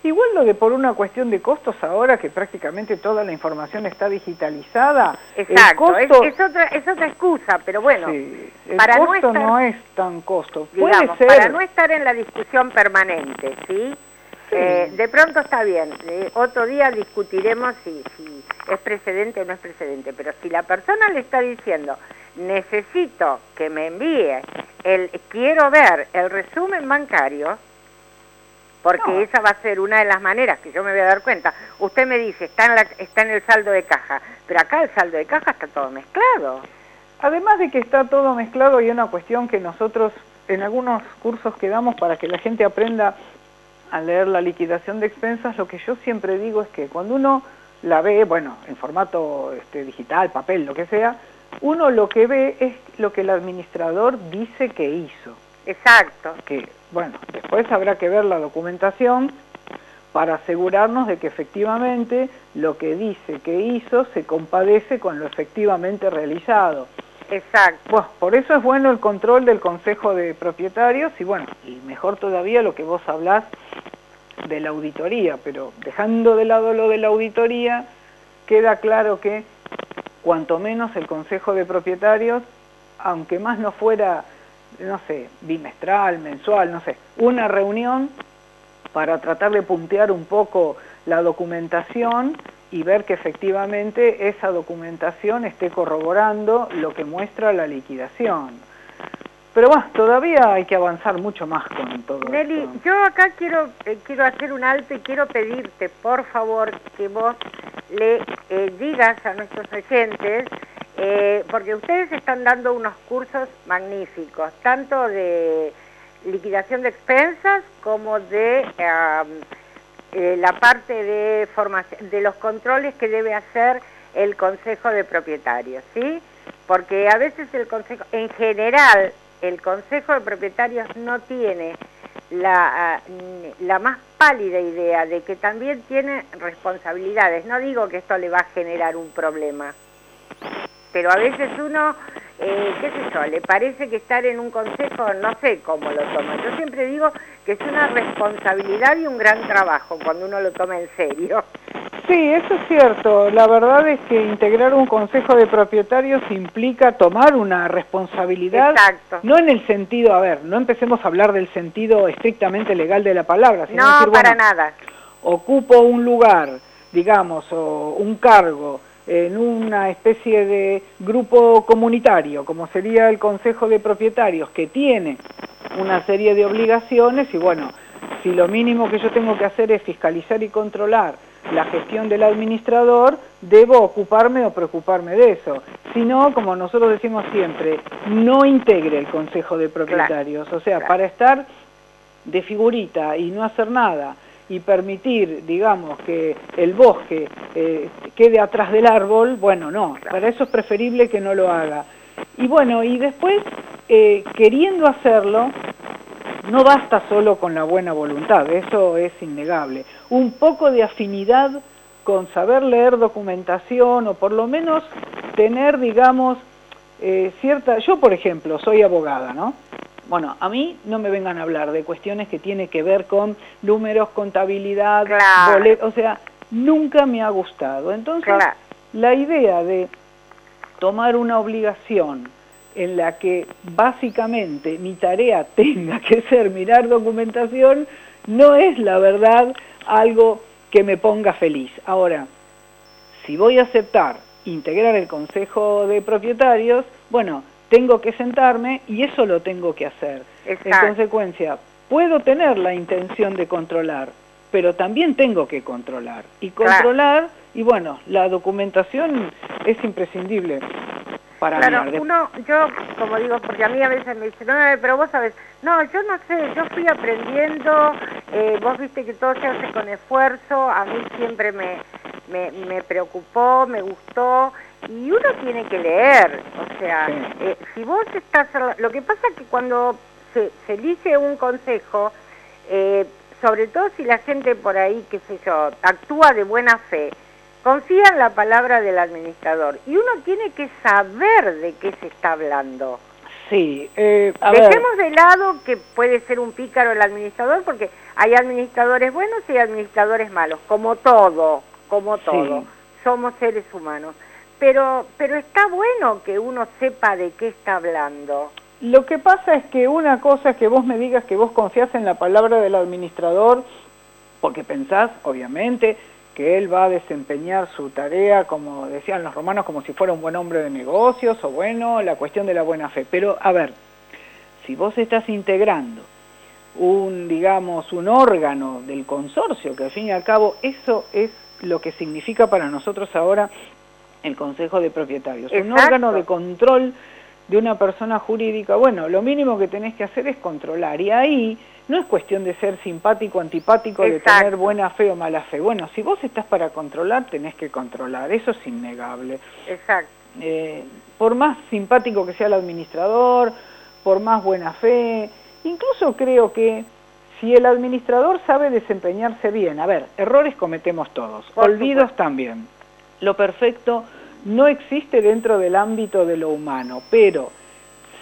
Igual lo de por una cuestión de costos ahora que prácticamente toda la información está digitalizada. Exacto, el es- costo, es, otra, es otra excusa, pero bueno, sí, el para no costo estar- no es tan costo. Puede ser. para no estar en la discusión permanente, ¿sí? Eh, de pronto está bien, eh, otro día discutiremos si, si es precedente o no es precedente, pero si la persona le está diciendo, necesito que me envíe el, quiero ver el resumen bancario, porque No. esa va a ser una de las maneras que yo me voy a dar cuenta. Usted me dice, está en, la, está en el saldo de caja, pero acá el saldo de caja está todo mezclado. Además de que está todo mezclado, hay una cuestión que nosotros en algunos cursos que damos para que la gente aprenda a leer la liquidación de expensas, lo que yo siempre digo es que cuando uno la ve, bueno, en formato este, digital, papel, lo que sea, uno lo que ve es lo que el administrador dice que hizo. Exacto. Que, bueno, después habrá que ver la documentación para asegurarnos de que efectivamente lo que dice que hizo se compadece con lo efectivamente realizado. Exacto. Bueno, por eso es bueno el control del Consejo de Propietarios y bueno, y mejor todavía lo que vos hablás de la auditoría, pero dejando de lado lo de la auditoría, queda claro que cuanto menos el Consejo de Propietarios, aunque más no fuera, no sé, bimestral, mensual, no sé, una reunión para tratar de puntear un poco la documentación y ver que efectivamente esa documentación esté corroborando lo que muestra la liquidación. Pero bueno, todavía hay que avanzar mucho más con todo Nelly, esto. yo acá quiero eh, quiero hacer un alto y quiero pedirte, por favor, que vos le eh, digas a nuestros oyentes, eh, porque ustedes están dando unos cursos magníficos, tanto de liquidación de expensas como de eh, la parte de formación, de los controles que debe hacer el Consejo de Propietarios, ¿sí? Porque a veces el Consejo, en general, el Consejo de Propietarios no tiene la, ah, la más pálida idea de que también tiene responsabilidades. No digo que esto le va a generar un problema, pero a veces uno, eh, qué sé yo, le parece que estar en un consejo, no sé cómo lo toma. Yo siempre digo que es una responsabilidad y un gran trabajo cuando uno lo toma en serio. Sí, eso es cierto. La verdad es que integrar un consejo de propietarios implica tomar una responsabilidad, Exacto. no en el sentido, a ver, no empecemos a hablar del sentido estrictamente legal de la palabra, sino No, decir, para bueno, nada. ocupo un lugar, digamos, o un cargo en una especie de grupo comunitario, como sería el Consejo de Propietarios, que tiene una serie de obligaciones y bueno, si lo mínimo que yo tengo que hacer es fiscalizar y controlar la gestión del administrador, debo ocuparme o preocuparme de eso. Si no, como nosotros decimos siempre, no integre el Consejo de Propietarios. O sea, claro. para estar de figurita y no hacer nada y permitir, digamos, que el bosque eh, quede atrás del árbol, bueno, no, para eso es preferible que no lo haga. Y bueno, y después, eh, queriendo hacerlo, no basta solo con la buena voluntad, eso es innegable. Un poco de afinidad con saber leer documentación o por lo menos tener, digamos, eh, cierta... Yo, por ejemplo, soy abogada, ¿no? Bueno, a mí no me vengan a hablar de cuestiones que tienen que ver con números, contabilidad, Claro. o sea, nunca me ha gustado. Entonces, Claro. la idea de tomar una obligación en la que básicamente mi tarea tenga que ser mirar documentación, no es la verdad algo que me ponga feliz. Ahora, si voy a aceptar integrar el Consejo de Propietarios, bueno, tengo que sentarme y eso lo tengo que hacer. En consecuencia, puedo tener la intención de controlar, pero también tengo que controlar. Y controlar, y bueno, la documentación es imprescindible para claro, uno, yo como digo, porque a mí a veces me dicen, no, pero vos sabes, no, yo no sé, yo fui aprendiendo, eh, vos viste que todo se hace con esfuerzo, a mí siempre me, me, me preocupó, me gustó, y uno tiene que leer, o sea, eh, si vos estás, lo que pasa es que cuando se, se elige un consejo, eh, sobre todo si la gente por ahí, qué sé yo, actúa de buena fe, confía en la palabra del administrador y uno tiene que saber de qué se está hablando. Sí, eh, Dejemos de lado que puede ser un pícaro el administrador porque hay administradores buenos y hay administradores malos, como todo, como todo. Somos seres humanos. Pero, pero está bueno que uno sepa de qué está hablando. Lo que pasa es que una cosa es que vos me digas que vos confías en la palabra del administrador, porque pensás, obviamente, que él va a desempeñar su tarea, como decían los romanos, como si fuera un buen hombre de negocios, o bueno, la cuestión de la buena fe. Pero, a ver, si vos estás integrando un, digamos, un órgano del consorcio, que al fin y al cabo eso es lo que significa para nosotros ahora el Consejo de Propietarios, un órgano de control de una persona jurídica, bueno, lo mínimo que tenés que hacer es controlar, y ahí no es cuestión de ser simpático, antipático, de tener buena fe o mala fe. Bueno, si vos estás para controlar, tenés que controlar, eso es innegable. Exacto. Eh, por más simpático que sea el administrador, por más buena fe, incluso creo que si el administrador sabe desempeñarse bien, a ver, errores cometemos todos, olvidos también. Lo perfecto no existe dentro del ámbito de lo humano, pero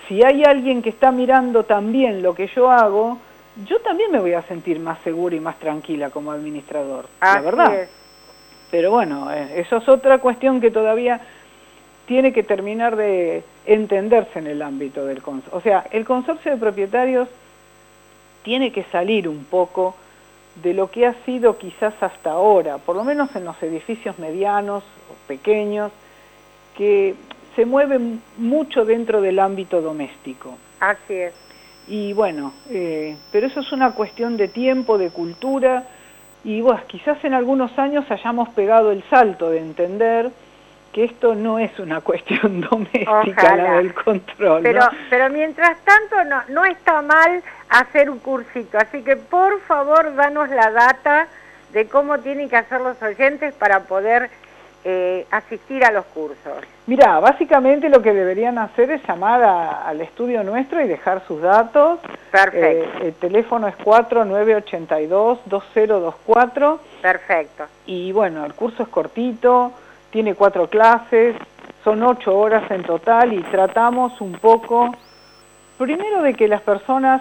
si hay alguien que está mirando también lo que yo hago, yo también me voy a sentir más segura y más tranquila como administrador, la verdad. Pero bueno, eh, eso es otra cuestión que todavía tiene que terminar de entenderse en el ámbito del consorcio. O sea, el consorcio de propietarios tiene que salir un poco de lo que ha sido quizás hasta ahora, por lo menos en los edificios medianos o pequeños, que se mueven mucho dentro del ámbito doméstico. Así es. Y bueno, eh, pero eso es una cuestión de tiempo, de cultura, y bueno, quizás en algunos años hayamos pegado el salto de entender que esto no es una cuestión doméstica la del control. Pero, pero mientras tanto no, no está mal hacer un cursito, así que por favor danos la data de cómo tienen que hacer los oyentes para poder eh, asistir a los cursos? Mira, básicamente lo que deberían hacer es llamar al estudio nuestro y dejar sus datos. Perfecto. Eh, el teléfono es 4982-2024. Perfecto. Y bueno, el curso es cortito, tiene cuatro clases, son ocho horas en total y tratamos un poco, primero de que las personas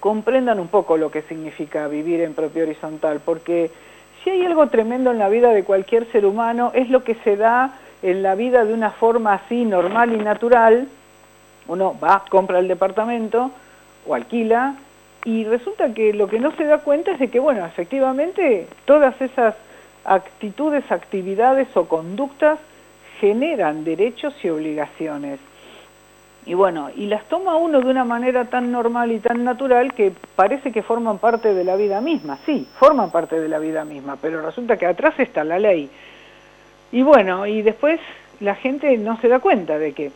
comprendan un poco lo que significa vivir en propio horizontal, porque si hay algo tremendo en la vida de cualquier ser humano, es lo que se da en la vida de una forma así normal y natural. Uno va, compra el departamento o alquila y resulta que lo que no se da cuenta es de que, bueno, efectivamente todas esas actitudes, actividades o conductas generan derechos y obligaciones. Y bueno, y las toma uno de una manera tan normal y tan natural que parece que forman parte de la vida misma. Sí, forman parte de la vida misma, pero resulta que atrás está la ley. Y bueno, y después la gente no se da cuenta de que,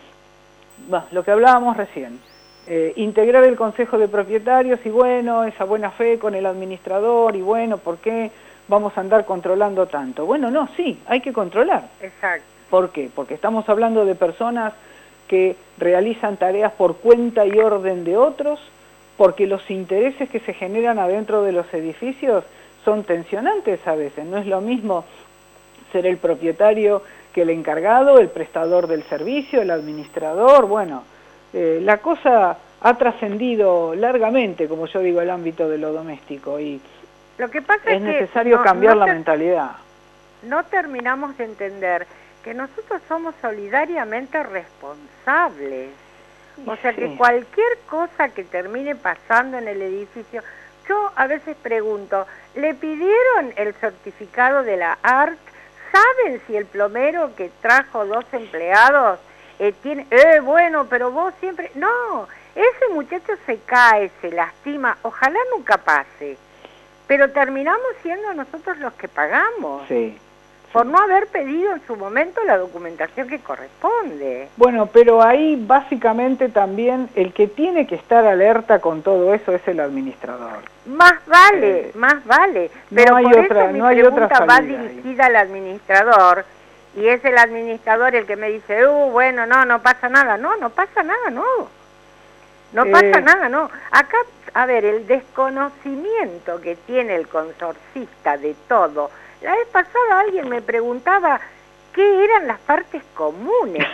bueno, lo que hablábamos recién, eh, integrar el consejo de propietarios y bueno, esa buena fe con el administrador y bueno, ¿por qué vamos a andar controlando tanto? Bueno, no, sí, hay que controlar. Exacto. ¿Por qué? Porque estamos hablando de personas que realizan tareas por cuenta y orden de otros, porque los intereses que se generan adentro de los edificios son tensionantes a veces. No es lo mismo ser el propietario que el encargado, el prestador del servicio, el administrador. Bueno, eh, la cosa ha trascendido largamente, como yo digo, el ámbito de lo doméstico y lo que pasa es, necesario cambiar la mentalidad. No terminamos de entender que nosotros somos solidariamente responsables. O sea que cualquier cosa que termine pasando en el edificio, yo a veces pregunto, ¿le pidieron el certificado de la ART? ¿Saben si el plomero que trajo dos empleados eh, tiene... Eh, bueno, pero vos siempre... No, ese muchacho se cae, se lastima, ojalá nunca pase, pero terminamos siendo nosotros los que pagamos. Sí. Por no haber pedido en su momento la documentación que corresponde. Bueno, pero ahí básicamente también el que tiene que estar alerta con todo eso es el administrador. Más vale, eh, más vale. Pero por eso mi pregunta va dirigida al administrador y es el administrador el que me dice, uh, bueno, no, no pasa nada. No, no pasa nada, no. No pasa eh. nada, no. Acá, a ver, el desconocimiento que tiene el consorcista de todo. La vez pasada alguien me preguntaba qué eran las partes comunes.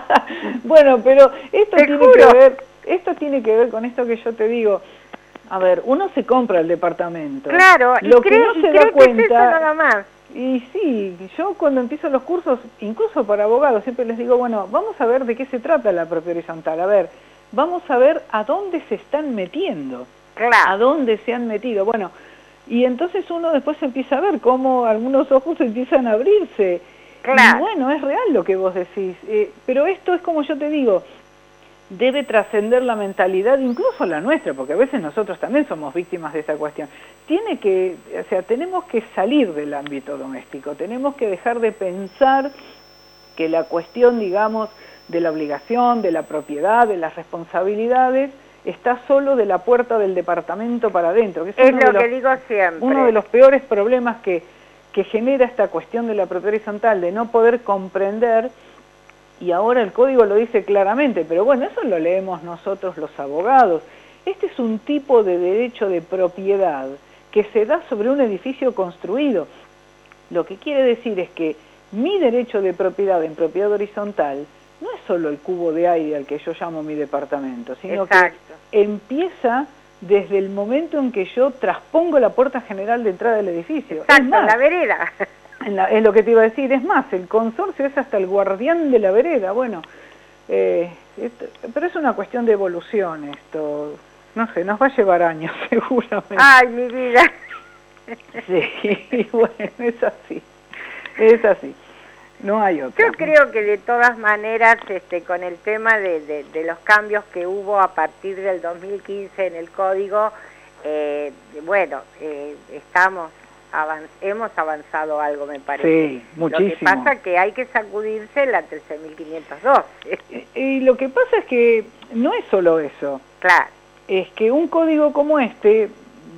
bueno, pero esto tiene que ver, esto tiene que ver con esto que yo te digo. A ver, uno se compra el departamento. Claro, lo y que no se da cuenta. nada más. Y sí, yo cuando empiezo los cursos, incluso para abogados, siempre les digo, bueno, vamos a ver de qué se trata la propia horizontal. A ver, vamos a ver a dónde se están metiendo, a dónde se han metido. Bueno, y entonces uno después empieza a ver cómo algunos ojos empiezan a abrirse. Y bueno, es real lo que vos decís. Eh, pero esto es como yo te digo, debe trascender la mentalidad, incluso la nuestra, porque a veces nosotros también somos víctimas de esa cuestión. Tiene que, o sea, tenemos que salir del ámbito doméstico, tenemos que dejar de pensar que la cuestión, digamos, de la obligación, de la propiedad, de las responsabilidades, está solo de la puerta del departamento para adentro. es, lo que digo siempre. Uno de los peores problemas que, que genera esta cuestión de la propiedad horizontal, de no poder comprender, y ahora el código lo dice claramente, pero bueno, eso lo leemos nosotros los abogados. Este es un tipo de derecho de propiedad que se da sobre un edificio construido. Lo que quiere decir es que mi derecho de propiedad en propiedad horizontal no es solo el cubo de aire al que yo llamo mi departamento, sino que empieza desde el momento en que yo traspongo la puerta general de entrada del edificio. Exacto, la vereda. es lo que te iba a decir, es más, el consorcio es hasta el guardián de la vereda, bueno, eh, pero es una cuestión de evolución esto, no sé, nos va a llevar años seguramente. Ay, mi vida. Sí, bueno, es así, es así. No hay otra. Yo creo que de todas maneras, este, con el tema de, los cambios que hubo a partir del 2015 en el código, eh, bueno, eh, estamos hemos avanzado algo, me parece. Sí, muchísimo. Lo que pasa es que hay que sacudirse la 13.502. Y lo que pasa es que no es solo eso. Claro. Es que un código como este,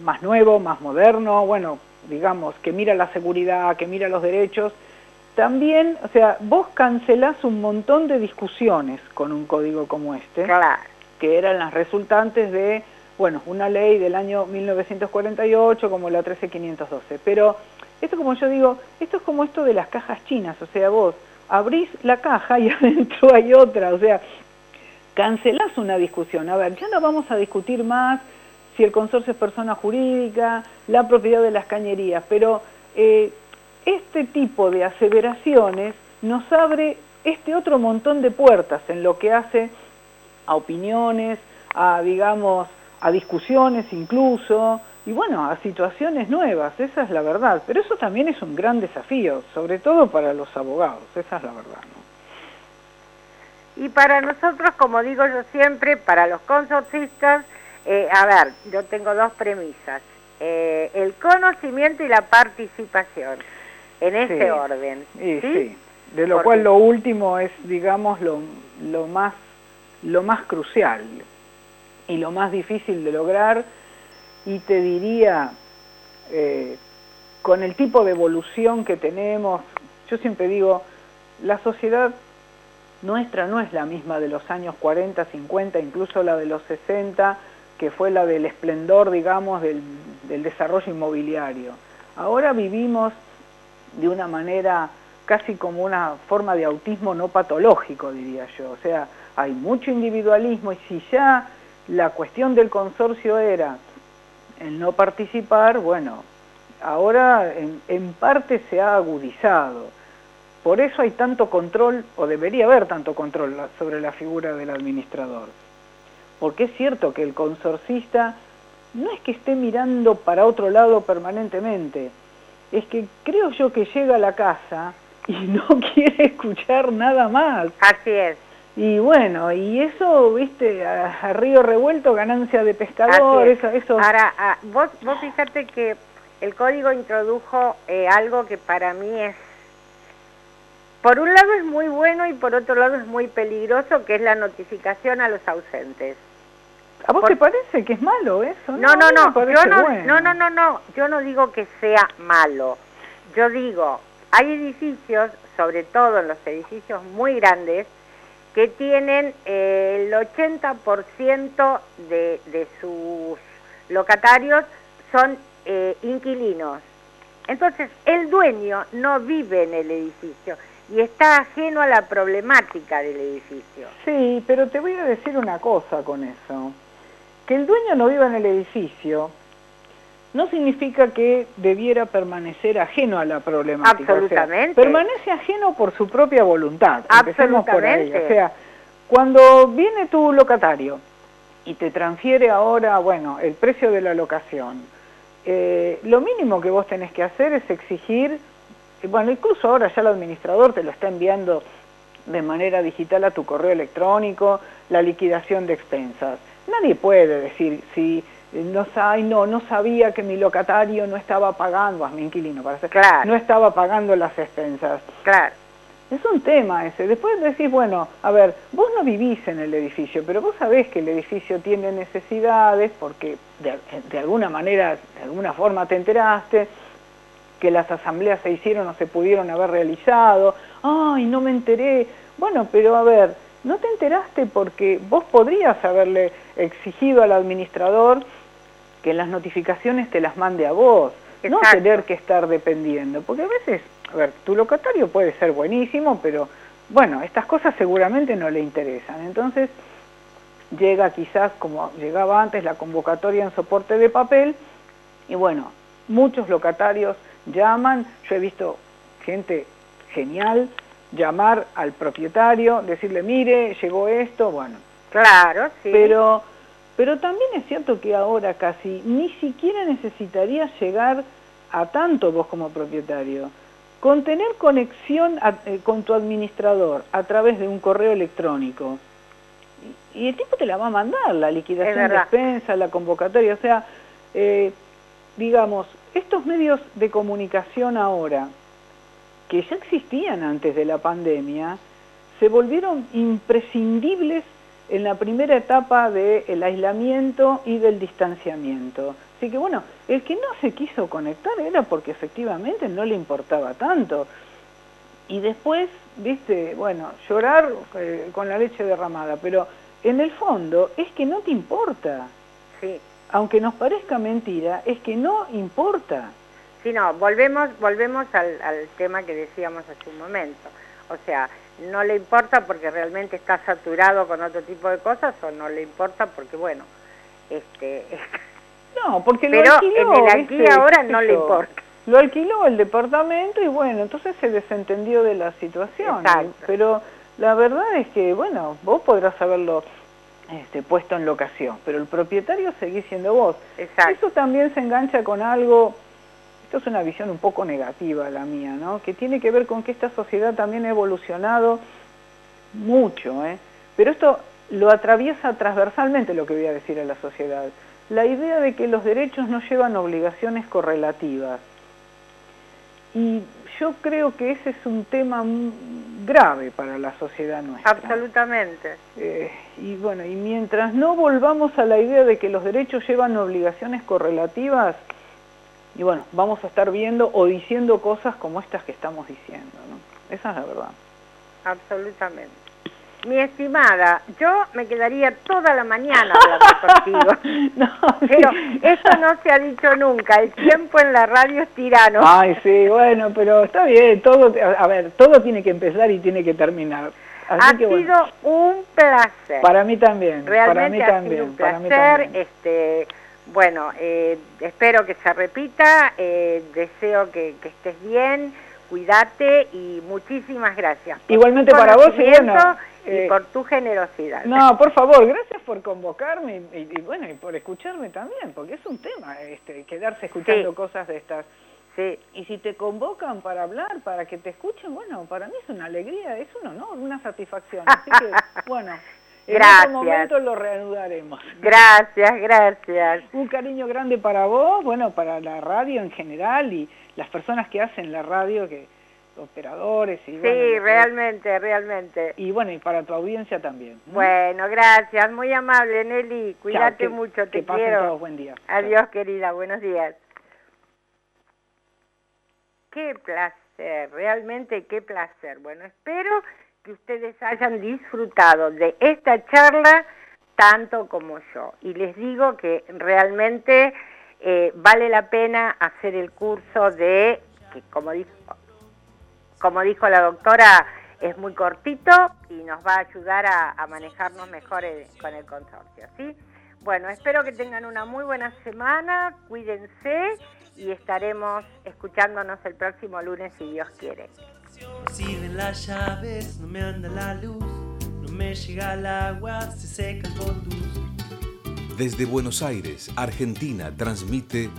más nuevo, más moderno, bueno, digamos, que mira la seguridad, que mira los derechos, también, o sea, vos cancelás un montón de discusiones con un código como este, claro. que eran las resultantes de, bueno, una ley del año 1948 como la 13512. Pero esto como yo digo, esto es como esto de las cajas chinas, o sea, vos abrís la caja y adentro hay otra, o sea, cancelás una discusión. A ver, ya no vamos a discutir más si el consorcio es persona jurídica, la propiedad de las cañerías, pero... Eh, este tipo de aseveraciones nos abre este otro montón de puertas en lo que hace a opiniones, a, digamos, a discusiones incluso, y bueno, a situaciones nuevas, esa es la verdad. Pero eso también es un gran desafío, sobre todo para los abogados, esa es la verdad. Y para nosotros, como digo yo siempre, para los consorcistas, eh, a ver, yo tengo dos premisas, eh, el conocimiento y la participación en ese orden. ¿sí? De lo cual lo último es, digamos, lo, lo, más, lo más crucial y lo más difícil de lograr y te diría, eh, con el tipo de evolución que tenemos, yo siempre digo, la sociedad nuestra no es la misma de los años 40, 50, incluso la de los 60, que fue la del esplendor, digamos, del, del desarrollo inmobiliario. Ahora vivimos de una manera casi como una forma de autismo no patológico, diría yo. O sea, hay mucho individualismo y si ya la cuestión del consorcio era el no participar, bueno, ahora en, en parte se ha agudizado. Por eso hay tanto control, o debería haber tanto control sobre la figura del administrador. Porque es cierto que el consorcista no es que esté mirando para otro lado permanentemente, es que creo yo que llega a la casa y no quiere escuchar nada más. Así es. Y bueno, y eso, viste, a, río revuelto, ganancia de pescador, eso, eso. Ahora, ah, vos, vos fíjate que el código introdujo eh, algo que para mí es, por un lado es muy bueno y por otro lado es muy peligroso, que es la notificación a los ausentes. ¿A vos te parece que es malo eso? No, no, no, yo no, no, no, no, no, yo no digo que sea malo. Yo digo, hay edificios, sobre todo en los edificios muy grandes, que tienen eh, el 80% de, de sus locatarios son eh, inquilinos. Entonces, el dueño no vive en el edificio y está ajeno a la problemática del edificio. Sí, pero te voy a decir una cosa con eso. Que el dueño no viva en el edificio no significa que debiera permanecer ajeno a la problemática. Absolutamente. permanece ajeno por su propia voluntad. Absolutamente. O sea, cuando viene tu locatario y te transfiere ahora, bueno, el precio de la locación, eh, lo mínimo que vos tenés que hacer es exigir, bueno, incluso ahora ya el administrador te lo está enviando de manera digital a tu correo electrónico, la liquidación de expensas. Nadie puede decir si no, no, no sabía que mi locatario no estaba pagando, a mi inquilino para ser, no estaba pagando las expensas. Claro. Es un tema ese. Después decís, bueno, a ver, vos no vivís en el edificio, pero vos sabés que el edificio tiene necesidades porque de, de alguna manera, de alguna forma te enteraste, que las asambleas se hicieron o se pudieron haber realizado. Ay, no me enteré. Bueno, pero a ver, no te enteraste porque vos podrías haberle exigido al administrador que las notificaciones te las mande a vos, no tener que estar dependiendo, porque a veces, a ver, tu locatario puede ser buenísimo, pero bueno, estas cosas seguramente no le interesan, entonces llega quizás como llegaba antes la convocatoria en soporte de papel y bueno, muchos locatarios llaman, yo he visto gente genial llamar al propietario, decirle, mire, llegó esto, bueno. Claro, sí. Pero pero también es cierto que ahora casi ni siquiera necesitarías llegar a tanto vos como propietario. Con tener conexión eh, con tu administrador a través de un correo electrónico, y, el tipo te la va a mandar, la liquidación de despensa, la convocatoria, o sea, eh, digamos, estos medios de comunicación ahora, que ya existían antes de la pandemia, se volvieron imprescindibles en la primera etapa del aislamiento y del distanciamiento. Así que bueno, el que no se quiso conectar era porque efectivamente no le importaba tanto. Y después, viste, bueno, llorar eh, con la leche derramada, pero en el fondo es que no te importa. Sí. Aunque nos parezca mentira, es que no importa. Sí, no, volvemos, volvemos al, al tema que decíamos hace un momento. O sea, no le importa porque realmente está saturado con otro tipo de cosas o no le importa porque, bueno, este... No, porque lo alquiló, en el aquí ahora no le importa. Lo alquiló el departamento y bueno, entonces se desentendió de la situación. Pero la verdad es que, bueno, vos podrás haberlo este, puesto en locación, pero el propietario seguís siendo vos. Exacto. Eso también se engancha con algo esto es una visión un poco negativa la mía, ¿no? Que tiene que ver con que esta sociedad también ha evolucionado mucho, ¿eh? Pero esto lo atraviesa transversalmente lo que voy a decir a la sociedad. La idea de que los derechos no llevan obligaciones correlativas. Y yo creo que ese es un tema grave para la sociedad nuestra. Absolutamente. Eh, y bueno, y mientras no volvamos a la idea de que los derechos llevan obligaciones correlativas, y bueno, vamos a estar viendo o diciendo cosas como estas que estamos diciendo, ¿no? Esa es la verdad. Absolutamente. Mi estimada, yo me quedaría toda la mañana hablando contigo. no, pero eso no se ha dicho nunca, el tiempo en la radio es tirano. Ay, sí, bueno, pero está bien, todo, a ver, todo tiene que empezar y tiene que terminar. ha sido un placer. Para mí también. Realmente para mí ha sido un placer. Este, bueno, eh, espero que se repita, eh, deseo que, estés bien, cuídate y muchísimas gracias. Igualmente para vos y bueno, y eh, por tu generosidad. No, por favor, gracias por convocarme y, y- y bueno, y por escucharme también, porque es un tema este, quedarse escuchando Sí. cosas de estas. Sí, Y si te convocan para hablar, para que te escuchen, bueno, para mí es una alegría, es un honor, una satisfacción. Así que, bueno, en Gracias. otro momento lo reanudaremos. gracias, gracias. Un cariño grande para vos, bueno, para la radio en general y las personas que hacen la radio, que operadores y bueno, Sí, que- realmente, realmente. y bueno, y para tu audiencia también. ¿m? Bueno, gracias, muy amable Nelly, Chao, cuídate que- mucho, que te pasen quiero. todos buen día. Chao. Adiós querida, buenos días. Qué placer, realmente qué placer. Bueno, espero que ustedes hayan disfrutado de esta charla tanto como yo. Y les digo que realmente eh, vale la pena hacer el curso de, que como dijo, como dijo la doctora, es muy cortito y nos va a ayudar a, manejarnos mejor con el consorcio, ¿sí? Bueno, espero que tengan una muy buena semana, cuídense y estaremos escuchándonos el próximo lunes si Dios quiere. Si de las llaves no me anda la luz, no me llega el agua, se seca el botuz. Desde Buenos Aires, Argentina, transmite